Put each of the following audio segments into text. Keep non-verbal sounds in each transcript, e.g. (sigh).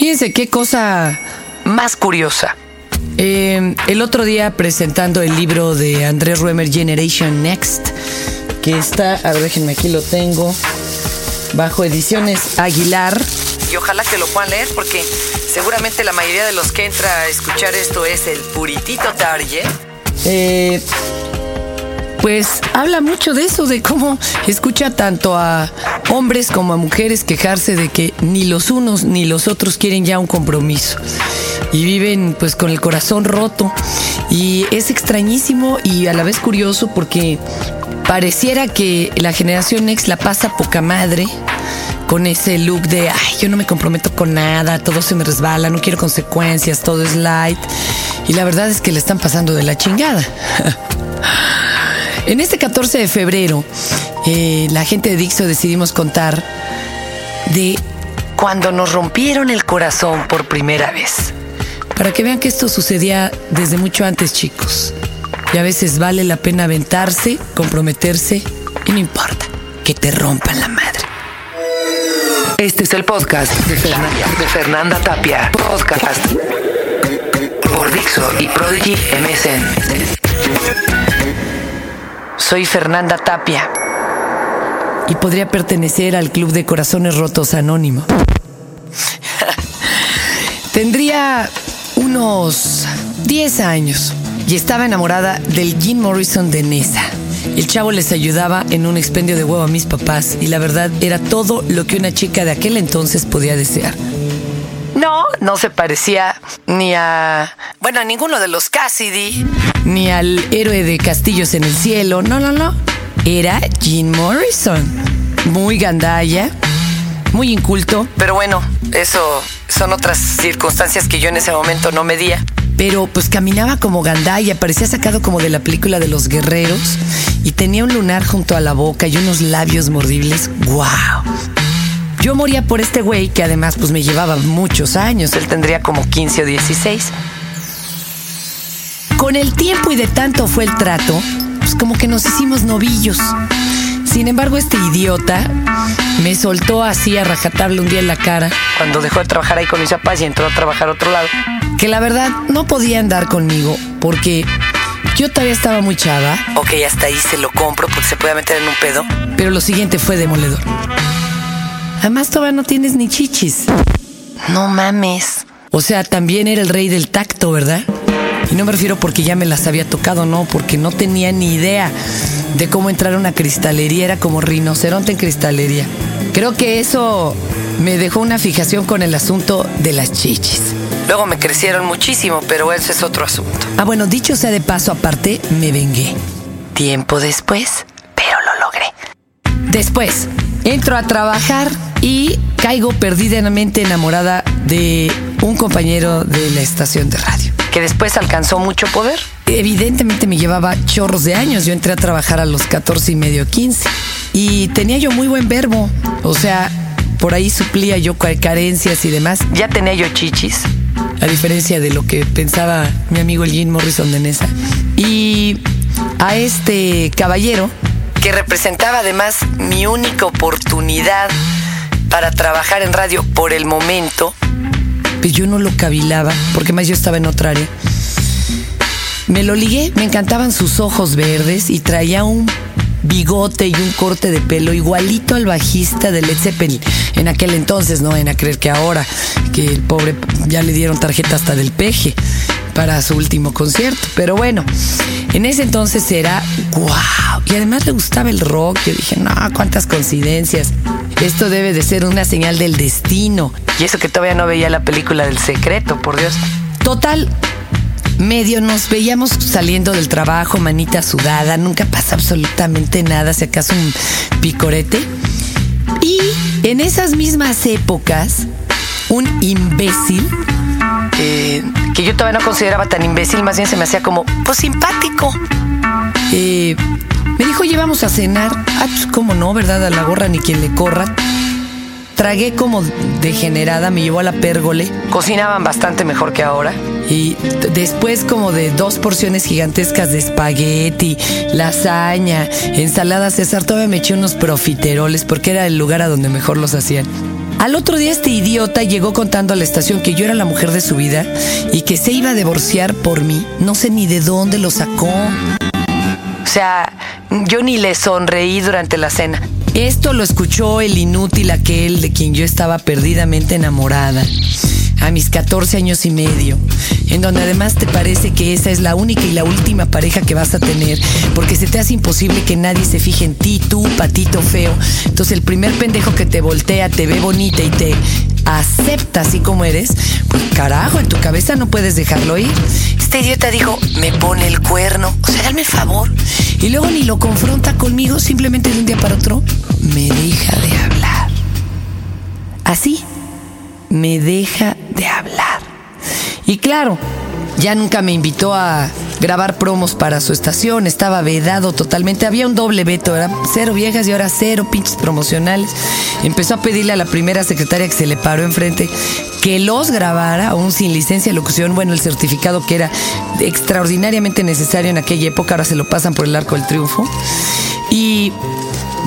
Fíjense qué cosa más curiosa. Eh, el otro día presentando el libro de Andrés Ruemer Generation Next, que está, a ver, déjenme aquí lo tengo, bajo ediciones Aguilar. Y ojalá que lo puedan leer porque seguramente la mayoría de los que entra a escuchar esto es el puritito target. Eh, pues habla mucho de eso, de cómo escucha tanto a hombres como a mujeres quejarse de que ni los unos ni los otros quieren ya un compromiso. Y viven pues con el corazón roto. Y es extrañísimo y a la vez curioso porque pareciera que la generación X la pasa poca madre con ese look de, ay, yo no me comprometo con nada, todo se me resbala, no quiero consecuencias, todo es light. Y la verdad es que le están pasando de la chingada. (laughs) En este 14 de febrero, eh, la gente de Dixo decidimos contar de cuando nos rompieron el corazón por primera vez. Para que vean que esto sucedía desde mucho antes, chicos. Y a veces vale la pena aventarse, comprometerse y no importa que te rompan la madre. Este es el podcast de Fernanda, de Fernanda Tapia. Podcast por Dixo y Prodigy MSN. Soy Fernanda Tapia y podría pertenecer al Club de Corazones Rotos Anónimo. Tendría unos 10 años y estaba enamorada del Jim Morrison de Nessa. El chavo les ayudaba en un expendio de huevo a mis papás y la verdad era todo lo que una chica de aquel entonces podía desear. No, no se parecía ni a, bueno, a ninguno de los Cassidy, ni al héroe de Castillos en el Cielo. No, no, no. Era Jim Morrison. Muy gandalla, muy inculto. Pero bueno, eso son otras circunstancias que yo en ese momento no medía. Pero pues caminaba como gandalla, parecía sacado como de la película de los guerreros y tenía un lunar junto a la boca y unos labios mordibles. ¡Wow! Yo moría por este güey que además pues me llevaba muchos años. Él tendría como 15 o 16. Con el tiempo y de tanto fue el trato, pues como que nos hicimos novillos. Sin embargo, este idiota me soltó así a rajatabla un día en la cara cuando dejó de trabajar ahí con mis papás y entró a trabajar a otro lado. Que la verdad no podía andar conmigo porque yo todavía estaba muy chava. Ok, hasta ahí se lo compro porque se puede meter en un pedo. Pero lo siguiente fue demoledor. Además, todavía no tienes ni chichis. No mames. O sea, también era el rey del tacto, ¿verdad? Y no me refiero porque ya me las había tocado, no, porque no tenía ni idea de cómo entrar a una cristalería. Era como rinoceronte en cristalería. Creo que eso me dejó una fijación con el asunto de las chichis. Luego me crecieron muchísimo, pero ese es otro asunto. Ah, bueno, dicho sea de paso aparte, me vengué. Tiempo después, pero lo logré. Después, entro a trabajar y caigo perdidamente enamorada de un compañero de la estación de radio, que después alcanzó mucho poder. Evidentemente me llevaba chorros de años, yo entré a trabajar a los 14 y medio, 15, y tenía yo muy buen verbo, o sea, por ahí suplía yo carencias y demás. Ya tenía yo chichis, a diferencia de lo que pensaba mi amigo el Jim Morrison de Nessa. Y a este caballero, que representaba además mi única oportunidad para trabajar en radio por el momento, pues yo no lo cavilaba, porque más yo estaba en otra área. Me lo ligué, me encantaban sus ojos verdes y traía un bigote y un corte de pelo igualito al bajista de Led Zeppelin. En aquel entonces, no en a creer que ahora, que el pobre ya le dieron tarjeta hasta del peje para su último concierto. Pero bueno, en ese entonces era wow. Y además le gustaba el rock. Yo dije, no, cuántas coincidencias. Esto debe de ser una señal del destino. Y eso que todavía no veía la película del secreto, por Dios. Total, medio nos veíamos saliendo del trabajo, manita sudada, nunca pasa absolutamente nada, si acaso un picorete. Y en esas mismas épocas, un imbécil, eh, que yo todavía no consideraba tan imbécil, más bien se me hacía como, pues simpático. Eh, oye, vamos a cenar. Ah, pues cómo no, ¿verdad? A la gorra ni quien le corra. Tragué como degenerada, me llevó a la pérgole. Cocinaban bastante mejor que ahora. Y después como de dos porciones gigantescas de espagueti, lasaña, ensalada César, todavía me eché unos profiteroles porque era el lugar a donde mejor los hacían. Al otro día este idiota llegó contando a la estación que yo era la mujer de su vida y que se iba a divorciar por mí. No sé ni de dónde lo sacó. O sea, yo ni le sonreí durante la cena. Esto lo escuchó el inútil aquel de quien yo estaba perdidamente enamorada a mis 14 años y medio, en donde además te parece que esa es la única y la última pareja que vas a tener, porque se te hace imposible que nadie se fije en ti, tú, patito feo. Entonces el primer pendejo que te voltea, te ve bonita y te acepta así como eres, pues carajo, en tu cabeza no puedes dejarlo ir. Este idiota dijo, me pone el cuerno, o sea, dame favor. Y luego ni lo confronta conmigo, simplemente de un día para otro, me deja de hablar. Así, me deja de hablar. Y claro, ya nunca me invitó a grabar promos para su estación, estaba vedado totalmente, había un doble veto, era cero viejas y ahora cero pinches promocionales. Empezó a pedirle a la primera secretaria que se le paró enfrente que los grabara, aún sin licencia de locución, bueno, el certificado que era extraordinariamente necesario en aquella época, ahora se lo pasan por el arco del triunfo. Y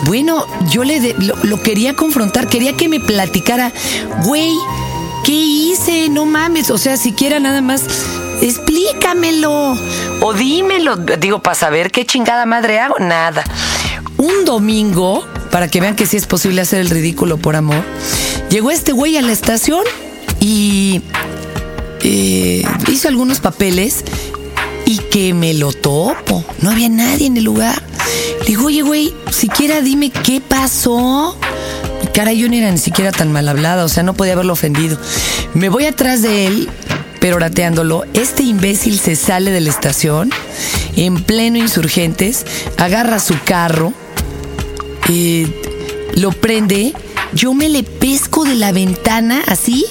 bueno, yo le lo, quería confrontar, quería que me platicara, güey, ¿qué hice? No mames, o sea, siquiera nada más, explícamelo o dímelo, digo, para saber qué chingada madre hago, nada. Un domingo, para que vean que sí es posible hacer el ridículo por amor, llegó este güey a la estación y eh, hizo algunos papeles y que me lo topo. No había nadie en el lugar. Le digo, oye, güey, siquiera dime qué pasó. Cara, yo no era ni siquiera tan mal hablada, o sea, no podía haberlo ofendido. Me voy atrás de él, pero orateándolo. Este imbécil se sale de la estación, en pleno insurgentes, agarra su carro, eh, lo prende. Yo me le pesco de la ventana así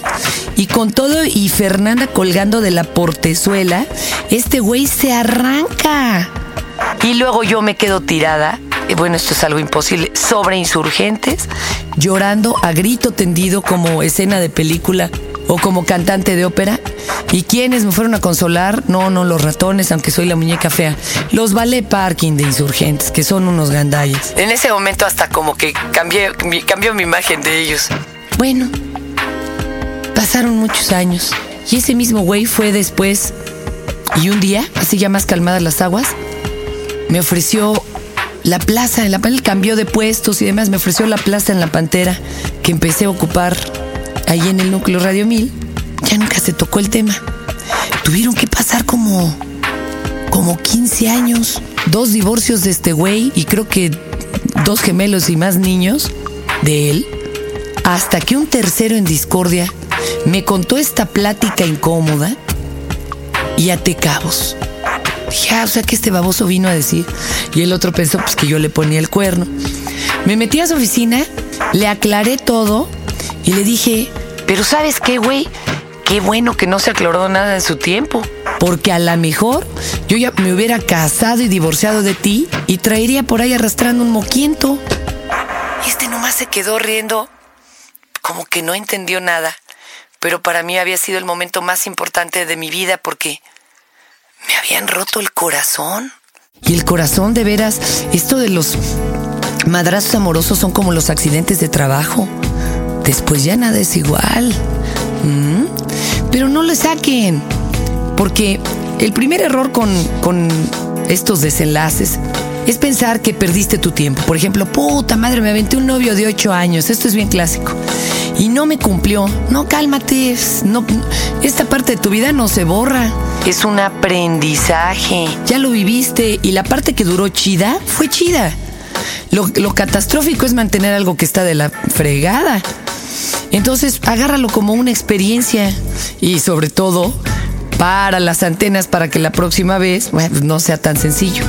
y con todo y Fernanda colgando de la portezuela, este güey se arranca. Y luego yo me quedo tirada, bueno, esto es algo imposible, sobre insurgentes, llorando a grito tendido como escena de película o como cantante de ópera. ¿Y quiénes me fueron a consolar? No, no, los ratones, aunque soy la muñeca fea. Los ballet parking de insurgentes, que son unos gandalles. En ese momento hasta como que cambié, cambió mi imagen de ellos. Bueno, pasaron muchos años. Y ese mismo güey fue después. Y un día, así ya más calmadas las aguas, me ofreció la plaza, en la, el cambio de puestos y demás, me ofreció la plaza en la Pantera que empecé a ocupar ahí en el núcleo Radio 1000. Ya nunca se tocó el tema. Tuvieron que pasar como, como 15 años, dos divorcios de este güey y creo que dos gemelos y más niños de él, hasta que un tercero en discordia me contó esta plática incómoda y até cabos. Dije, ah, o sea que este baboso vino a decir. Y el otro pensó pues que yo le ponía el cuerno. Me metí a su oficina, le aclaré todo y le dije, pero ¿sabes qué, güey? Qué bueno que no se aclaró nada en su tiempo. Porque a lo mejor yo ya me hubiera casado y divorciado de ti y traería por ahí arrastrando un moquiento. Y este nomás se quedó riendo, como que no entendió nada. Pero para mí había sido el momento más importante de mi vida porque me habían roto el corazón. Y el corazón, de veras, esto de los madrazos amorosos son como los accidentes de trabajo. Después ya nada es igual. ¿Mm? Pero no le saquen. Porque el primer error con, con estos desenlaces es pensar que perdiste tu tiempo. Por ejemplo, puta madre, me aventé un novio de ocho años. Esto es bien clásico. Y no me cumplió. No, cálmate. No, esta parte de tu vida no se borra. Es un aprendizaje. Ya lo viviste y la parte que duró chida fue chida. Lo, lo catastrófico es mantener algo que está de la fregada. Entonces, agárralo como una experiencia y sobre todo para las antenas para que la próxima vez no sea tan sencillo.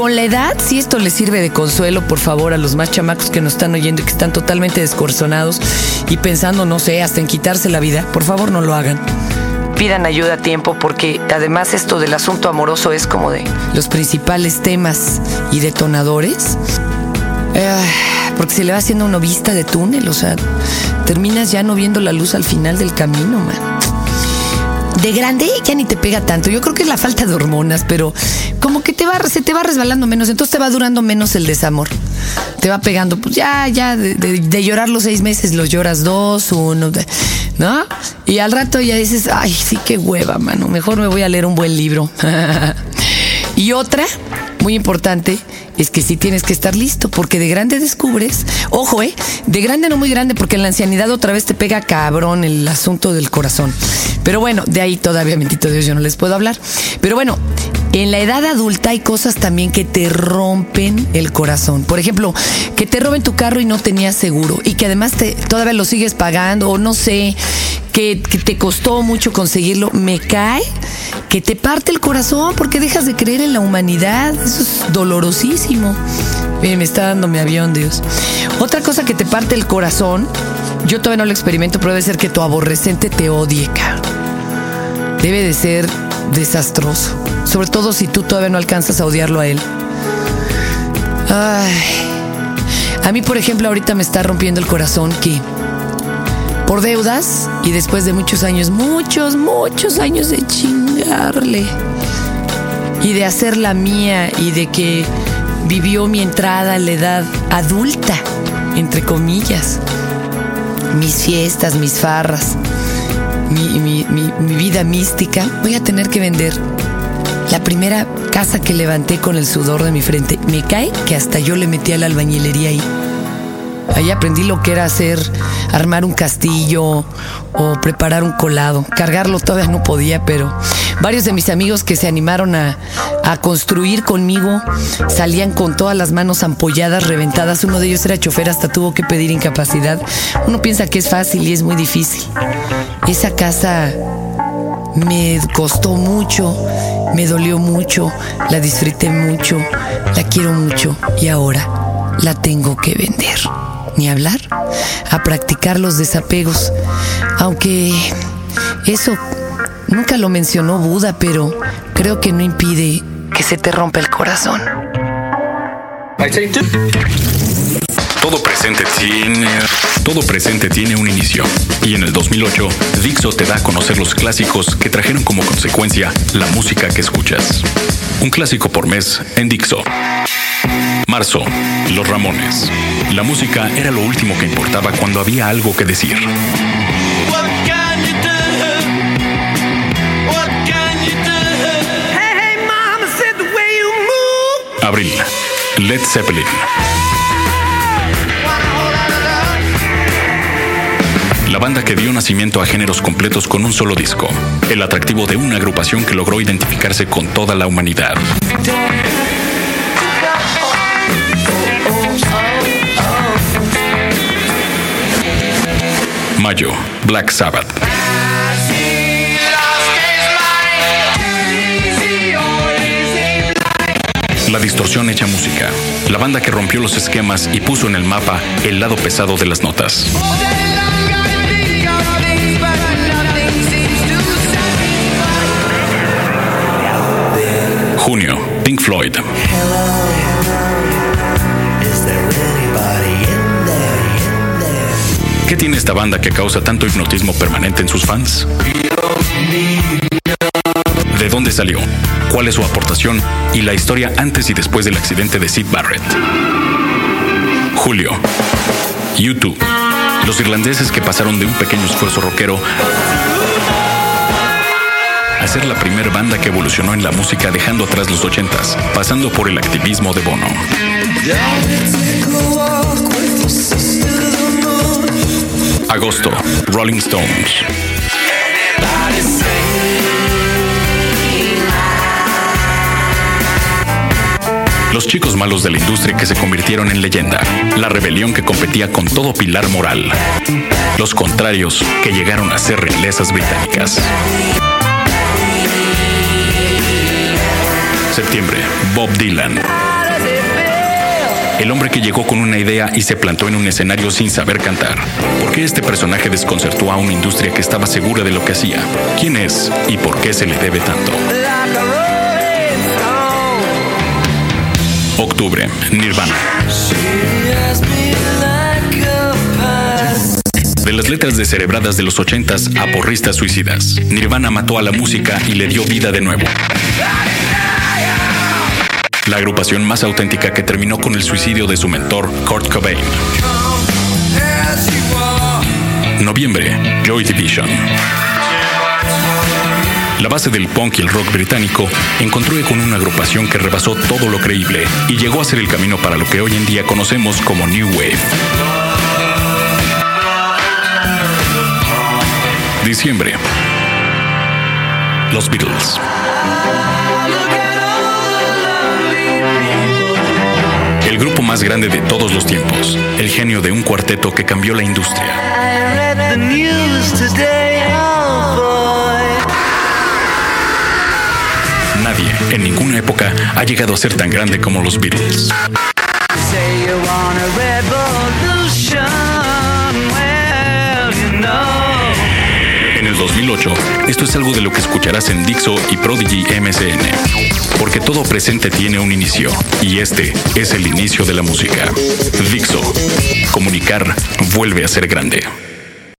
Con la edad, si esto les sirve de consuelo, por favor, a los más chamacos que nos están oyendo y que están totalmente descorzonados y pensando, no sé, hasta en quitarse la vida, por favor no lo hagan pidan ayuda a tiempo porque además esto del asunto amoroso es como de los principales temas y detonadores. Eh, porque se le va haciendo una vista de túnel, o sea, terminas ya no viendo la luz al final del camino, man. De grande ya ni te pega tanto. Yo creo que es la falta de hormonas, pero como que te va, se te va resbalando menos, entonces te va durando menos el desamor. te va pegando, pues ya, ya, de, llorar los seis meses, los lloras dos, uno, ¿no? Y al rato ya dices, ay, sí, qué hueva, mano, mejor me voy a leer un buen libro. (laughs) y otra, muy importante, es que sí tienes que estar listo, porque de grande descubres, ojo, eh, de grande no muy grande, porque en la ancianidad otra vez te pega cabrón el asunto del corazón. Pero bueno, de ahí todavía, bendito Dios, yo no les puedo hablar. Pero bueno, en la edad adulta hay cosas también que te rompen el corazón. Por ejemplo, que te roben tu carro y no tenías seguro y que además te, todavía lo sigues pagando o no sé, que, que te costó mucho conseguirlo. Me cae que te parte el corazón porque dejas de creer en la humanidad. Eso es dolorosísimo. Miren, me está dando mi avión, Dios. Otra cosa que te parte el corazón, yo todavía no lo experimento, pero debe ser que tu aborrecente te odie, Debe de ser desastroso. Sobre todo si tú todavía no alcanzas a odiarlo a él. Ay. A mí, por ejemplo, ahorita me está rompiendo el corazón que por deudas y después de muchos años, muchos, muchos años de y de hacer la mía y de que vivió mi entrada a la edad adulta, entre comillas, mis fiestas, mis farras mi, vida mística, voy a tener que vender la primera casa que levanté con el sudor de mi frente. Me cae que hasta yo le metí a la albañilería ahí. Ahí aprendí lo que era hacer, armar un castillo o preparar un colado. Cargarlo todavía no podía, pero varios de mis amigos que se animaron a, construir conmigo salían con todas las manos ampolladas, reventadas. Uno de ellos era chofer, hasta tuvo que pedir incapacidad. Uno piensa que es fácil y es muy difícil. Esa casa me costó mucho, me dolió mucho, la disfruté mucho, la quiero mucho y ahora la tengo que vender ni hablar, a practicar los desapegos. Aunque eso nunca lo mencionó Buda, pero creo que no impide que se te rompa el corazón. Todo presente tiene todo presente tiene un inicio y en el 2008 Dixo te da a conocer los clásicos que trajeron como consecuencia la música que escuchas. Un clásico por mes en Dixo. Marzo, Los Ramones. La música era lo último que importaba cuando había algo que decir. Abril, Led Zeppelin. La banda que dio nacimiento a géneros completos con un solo disco. El atractivo de una agrupación que logró identificarse con toda la humanidad. Mayo, Black Sabbath. La distorsión hecha música, la banda que rompió los esquemas y puso en el mapa el lado pesado de las notas. Junio, Pink Floyd. ¿Qué tiene esta banda que causa tanto hipnotismo permanente en sus fans? ¿De dónde salió? ¿Cuál es su aportación? Y la historia antes y después del accidente de Sid Barrett. Julio. YouTube. Los irlandeses que pasaron de un pequeño esfuerzo rockero a ser la primera banda que evolucionó en la música dejando atrás los ochentas, pasando por el activismo de Bono. Agosto, Rolling Stones. Los chicos malos de la industria que se convirtieron en leyenda. La rebelión que competía con todo pilar moral. Los contrarios que llegaron a ser realezas británicas. Septiembre, Bob Dylan. El hombre que llegó con una idea y se plantó en un escenario sin saber cantar. ¿Por qué este personaje desconcertó a una industria que estaba segura de lo que hacía? ¿Quién es y por qué se le debe tanto? Octubre, Nirvana. De las letras descerebradas de los ochentas a porristas suicidas, Nirvana mató a la música y le dio vida de nuevo. la agrupación más auténtica que terminó con el suicidio de su mentor, Kurt Cobain. Noviembre, Joy Division. La base del punk y el rock británico encontró con una agrupación que rebasó todo lo creíble y llegó a ser el camino para lo que hoy en día conocemos como New Wave. Diciembre. Los Beatles. El grupo más grande de todos los tiempos, el genio de un cuarteto que cambió la industria. Época, ha llegado a ser tan grande como los Beatles. En el 2008, esto es algo de lo que escucharás en Dixo y Prodigy MCN. Porque todo presente tiene un inicio, y este es el inicio de la música. Dixo, comunicar vuelve a ser grande.